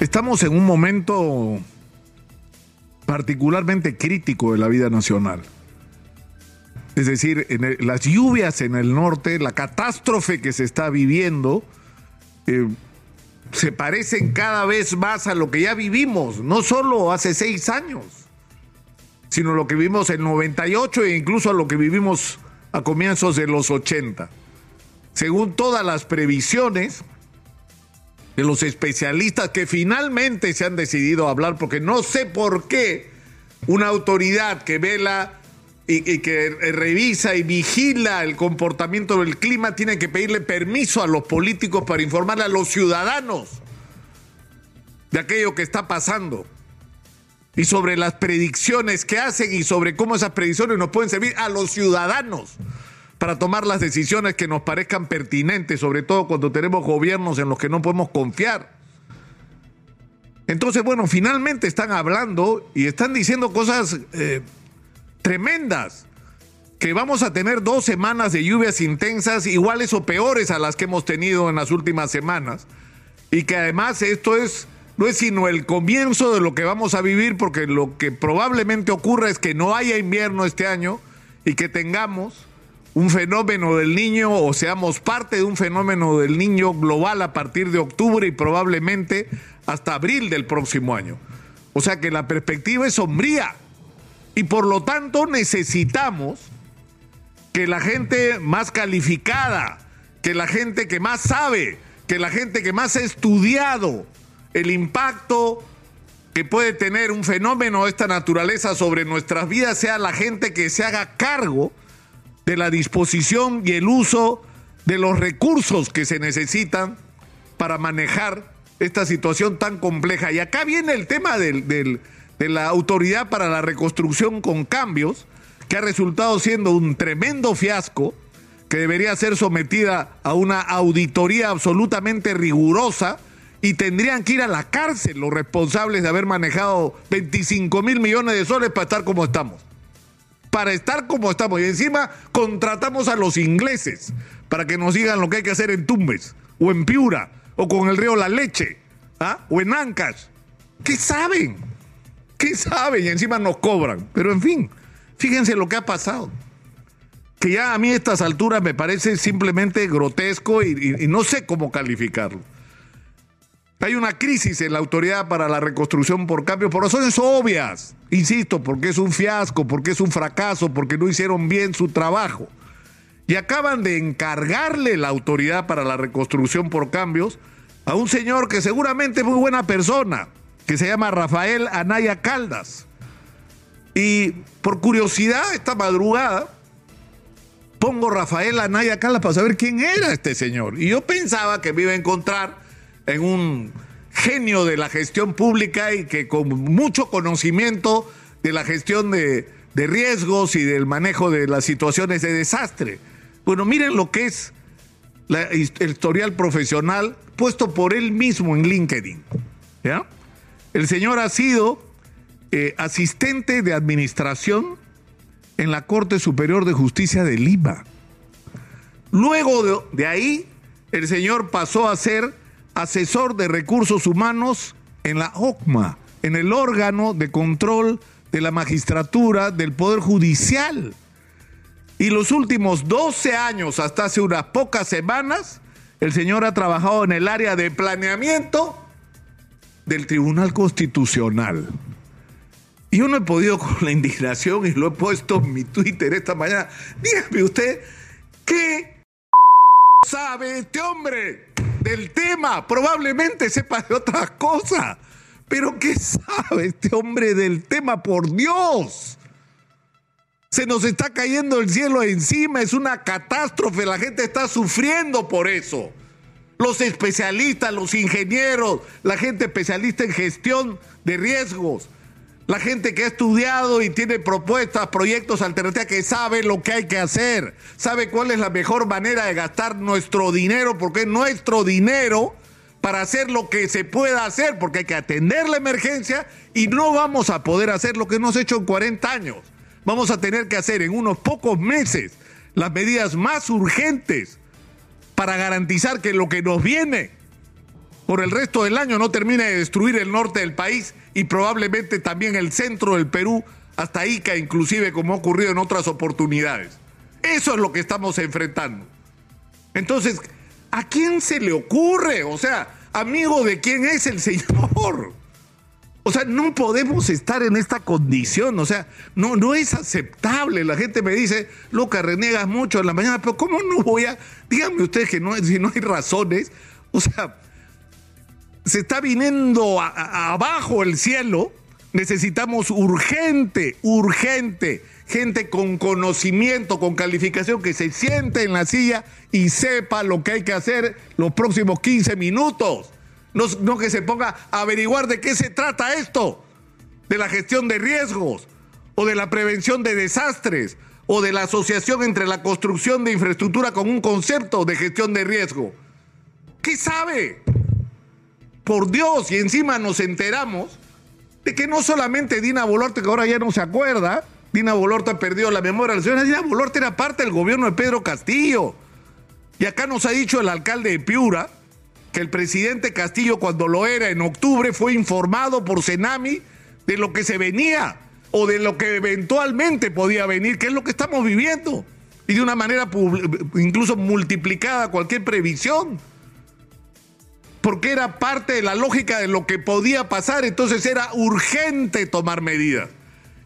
Estamos en un momento particularmente crítico de la vida nacional. Es decir, las lluvias en el norte, la catástrofe que se está viviendo, eh, se parecen cada vez más a lo que ya vivimos, no solo hace seis años, sino lo que vivimos en 98 e incluso a lo que vivimos a comienzos de los 80. Según todas las previsiones de los especialistas que finalmente se han decidido a hablar, porque no sé por qué una autoridad que vela y, que revisa y vigila el comportamiento del clima tiene que pedirle permiso a los políticos para informarle a los ciudadanos de aquello que está pasando y sobre las predicciones que hacen y sobre cómo esas predicciones nos pueden servir a los ciudadanos para tomar las decisiones que nos parezcan pertinentes, sobre todo cuando tenemos gobiernos en los que no podemos confiar. Entonces, bueno, finalmente están hablando y están diciendo cosas eh, tremendas, que vamos a tener dos semanas de lluvias intensas iguales o peores a las que hemos tenido en las últimas semanas, y que además esto es no es sino el comienzo de lo que vamos a vivir, porque lo que probablemente ocurra es que no haya invierno este año y que tengamos un fenómeno del niño o seamos parte de un fenómeno del niño global a partir de octubre y probablemente hasta abril del próximo año. O sea que la perspectiva es sombría. Y por lo tanto necesitamos que la gente más calificada, que la gente que más sabe, que la gente que más ha estudiado el impacto que puede tener un fenómeno de esta naturaleza sobre nuestras vidas sea la gente que se haga cargo de la disposición y el uso de los recursos que se necesitan para manejar esta situación tan compleja. Y acá viene el tema del, de la Autoridad para la Reconstrucción con Cambios, que ha resultado siendo un tremendo fiasco, que debería ser sometida a una auditoría absolutamente rigurosa y tendrían que ir a la cárcel los responsables de haber manejado 25 mil millones de soles para estar como estamos. Para estar como estamos. Y encima contratamos a los ingleses para que nos digan lo que hay que hacer en Tumbes, o en Piura, o con el río La Leche, ¿ah? o en Ancash. ¿Qué saben? ¿Qué saben? Y encima nos cobran. Pero en fin, fíjense lo que ha pasado. Que ya a mí a estas alturas me parece simplemente grotesco y, no sé cómo calificarlo. Hay una crisis en la autoridad para la reconstrucción por cambio por razones obvias. Insisto, porque es un fiasco, porque es un fracaso, porque no hicieron bien su trabajo. Y acaban de encargarle la autoridad para la reconstrucción por cambios a un señor que seguramente es muy buena persona, que se llama Rafael Anaya Caldas. Y por curiosidad, esta madrugada, pongo Rafael Anaya Caldas para saber quién era este señor. Y yo pensaba que me iba a encontrar en un genio de la gestión pública y que con mucho conocimiento de la gestión de, de riesgos y del manejo de las situaciones de desastre. Bueno, miren lo que es el historial profesional puesto por él mismo en LinkedIn. ¿Ya? El señor ha sido eh, asistente de administración en la Corte Superior de Justicia de Lima. Luego de, ahí, el señor pasó a ser asesor de recursos humanos en la OCMA, en el órgano de control de la magistratura del Poder Judicial. Y los últimos 12 años, hasta hace unas pocas semanas, el señor ha trabajado en el área de planeamiento del Tribunal Constitucional. Y yo no he podido con la indignación y lo he puesto en mi Twitter esta mañana. Dígame usted, ¿qué sabe este hombre del tema? Probablemente sepa de otras cosas. Pero ¿qué sabe este hombre del tema? Por Dios. Se nos está cayendo el cielo encima, es una catástrofe, la gente está sufriendo por eso los especialistas, los ingenieros, la gente especialista en gestión de riesgos, la gente que ha estudiado y tiene propuestas, proyectos alternativos, que sabe lo que hay que hacer, sabe cuál es la mejor manera de gastar nuestro dinero, porque es nuestro dinero para hacer lo que se pueda hacer, porque hay que atender la emergencia y no vamos a poder hacer lo que hemos hecho en 40 años. Vamos a tener que hacer en unos pocos meses las medidas más urgentes para garantizar que lo que nos viene por el resto del año no termine de destruir el norte del país y probablemente también el centro del Perú, hasta Ica inclusive, como ha ocurrido en otras oportunidades. Eso es lo que estamos enfrentando. Entonces, ¿a quién se le ocurre? O sea, amigo de quién es el señor. O sea, no podemos estar en esta condición. O sea, no, no es aceptable. La gente me dice, loca, reniegas mucho en la mañana, pero ¿cómo no voy a.? Díganme ustedes que no, si no hay razones. O sea, se está viniendo abajo el cielo. Necesitamos urgente, urgente, gente con conocimiento, con calificación, que se siente en la silla y sepa lo que hay que hacer los próximos 15 minutos. No, no que se ponga a averiguar de qué se trata esto, de la gestión de riesgos, o de la prevención de desastres, o de la asociación entre la construcción de infraestructura con un concepto de gestión de riesgo. ¿Qué sabe? Por Dios, y encima nos enteramos de que no solamente Dina Boluarte, que ahora ya no se acuerda, Dina Boluarte ha perdido la memoria. La señora Dina Boluarte era parte del gobierno de Pedro Castillo. Y acá nos ha dicho el alcalde de Piura que el presidente Castillo, cuando lo era en octubre, fue informado por Senami de lo que se venía o de lo que eventualmente podía venir, que es lo que estamos viviendo. Y de una manera incluso multiplicada cualquier previsión porque era parte de la lógica de lo que podía pasar, entonces era urgente tomar medidas.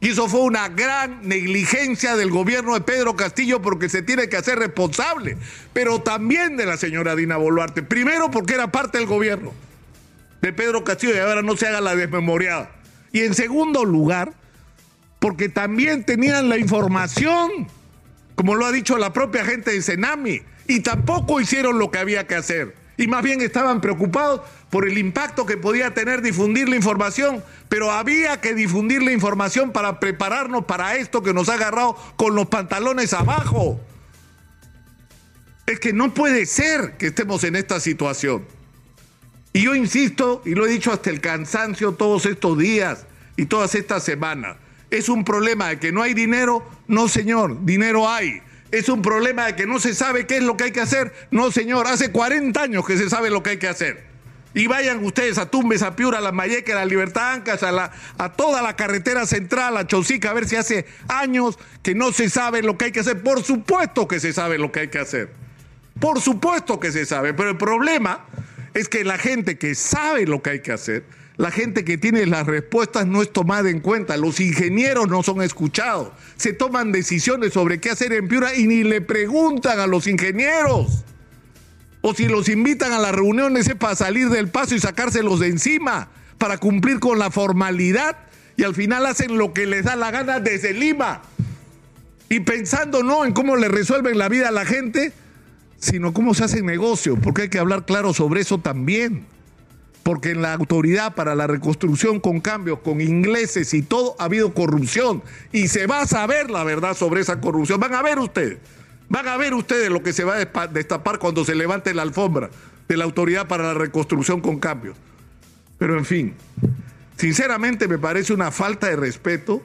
Y eso fue una gran negligencia del gobierno de Pedro Castillo porque se tiene que hacer responsable, pero también de la señora Dina Boluarte. Primero porque era parte del gobierno de Pedro Castillo y ahora no se haga la desmemoriada. Y en segundo lugar, porque también tenían la información, como lo ha dicho la propia gente de Senami, y tampoco hicieron lo que había que hacer y más bien estaban preocupados por el impacto que podía tener difundir la información, pero había que difundir la información para prepararnos para esto que nos ha agarrado con los pantalones abajo. Es que no puede ser que estemos en esta situación. Y yo insisto, y lo he dicho hasta el cansancio todos estos días y todas estas semanas, es un problema de que no hay dinero, no señor, dinero hay es un problema de que no se sabe qué es lo que hay que hacer. No, señor, hace 40 años que se sabe lo que hay que hacer. Y vayan ustedes a Tumbes, a Piura, a la Mayeca, a la Libertad Ancas, a, la, a toda la carretera central, a Chosica, a ver si hace años que no se sabe lo que hay que hacer. Por supuesto que se sabe lo que hay que hacer. Por supuesto que se sabe. Pero el problema es que la gente que sabe lo que hay que hacer la gente que tiene las respuestas no es tomada en cuenta, los ingenieros no son escuchados, se toman decisiones sobre qué hacer en Piura y ni le preguntan a los ingenieros. O si los invitan a las reuniones es para salir del paso y sacárselos de encima, para cumplir con la formalidad y al final hacen lo que les da la gana desde Lima. Y pensando no en cómo le resuelven la vida a la gente, sino cómo se hace negocio, porque hay que hablar claro sobre eso también porque en la autoridad para la reconstrucción con cambios, con ingleses y todo, ha habido corrupción. Y se va a saber la verdad sobre esa corrupción. Van a ver ustedes, van a ver ustedes lo que se va a destapar cuando se levante la alfombra de la autoridad para la reconstrucción con cambios. Pero en fin, sinceramente me parece una falta de respeto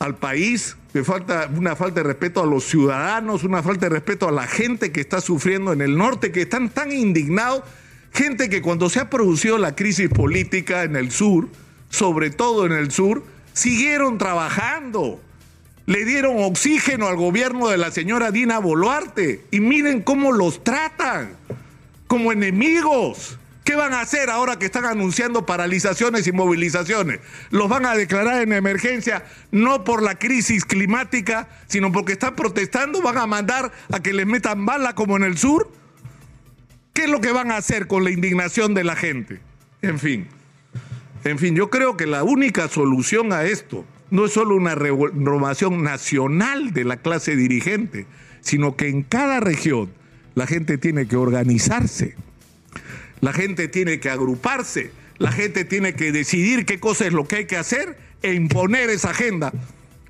al país, me falta una falta de respeto a los ciudadanos, una falta de respeto a la gente que está sufriendo en el norte, que están tan indignados Gente que cuando se ha producido la crisis política en el sur, sobre todo en el sur, siguieron trabajando. Le dieron oxígeno al gobierno de la señora Dina Boluarte. Y miren cómo los tratan, como enemigos. ¿Qué van a hacer ahora que están anunciando paralizaciones y movilizaciones? Los van a declarar en emergencia no por la crisis climática, sino porque están protestando, van a mandar a que les metan bala como en el sur. ¿Qué es lo que van a hacer con la indignación de la gente? En fin, en fin, yo creo que la única solución a esto no es solo una renovación nacional de la clase dirigente, sino que en cada región la gente tiene que organizarse, la gente tiene que agruparse, la gente tiene que decidir qué cosa es lo que hay que hacer e imponer esa agenda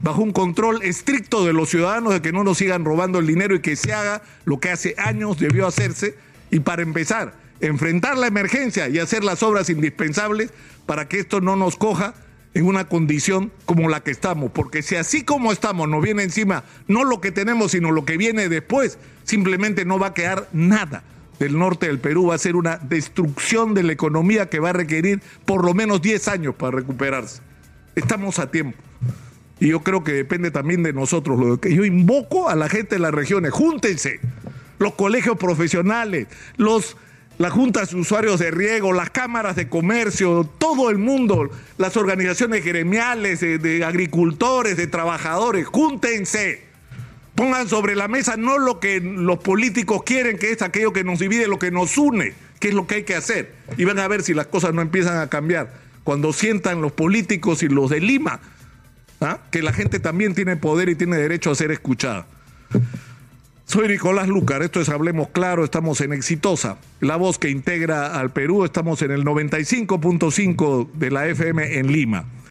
bajo un control estricto de los ciudadanos de que no nos sigan robando el dinero y que se haga lo que hace años debió hacerse y para empezar, enfrentar la emergencia y hacer las obras indispensables para que esto no nos coja en una condición como la que estamos, porque si así como estamos nos viene encima no lo que tenemos, sino lo que viene después, simplemente no va a quedar nada, del norte del Perú va a ser una destrucción de la economía que va a requerir por lo menos 10 años para recuperarse. Estamos a tiempo. Y yo creo que depende también de nosotros. Lo que yo invoco a la gente de las regiones, júntense, los colegios profesionales, los, las juntas de usuarios de riego, las cámaras de comercio, todo el mundo, las organizaciones gremiales, de, de agricultores, de trabajadores, júntense. Pongan sobre la mesa no lo que los políticos quieren, que es aquello que nos divide, lo que nos une, que es lo que hay que hacer. Y van a ver si las cosas no empiezan a cambiar. Cuando sientan los políticos y los de Lima ¿ah? que la gente también tiene poder y tiene derecho a ser escuchada. Soy Nicolás Lucar, esto es Hablemos Claro, estamos en Exitosa, la voz que integra al Perú, estamos en el 95.5 de la FM en Lima.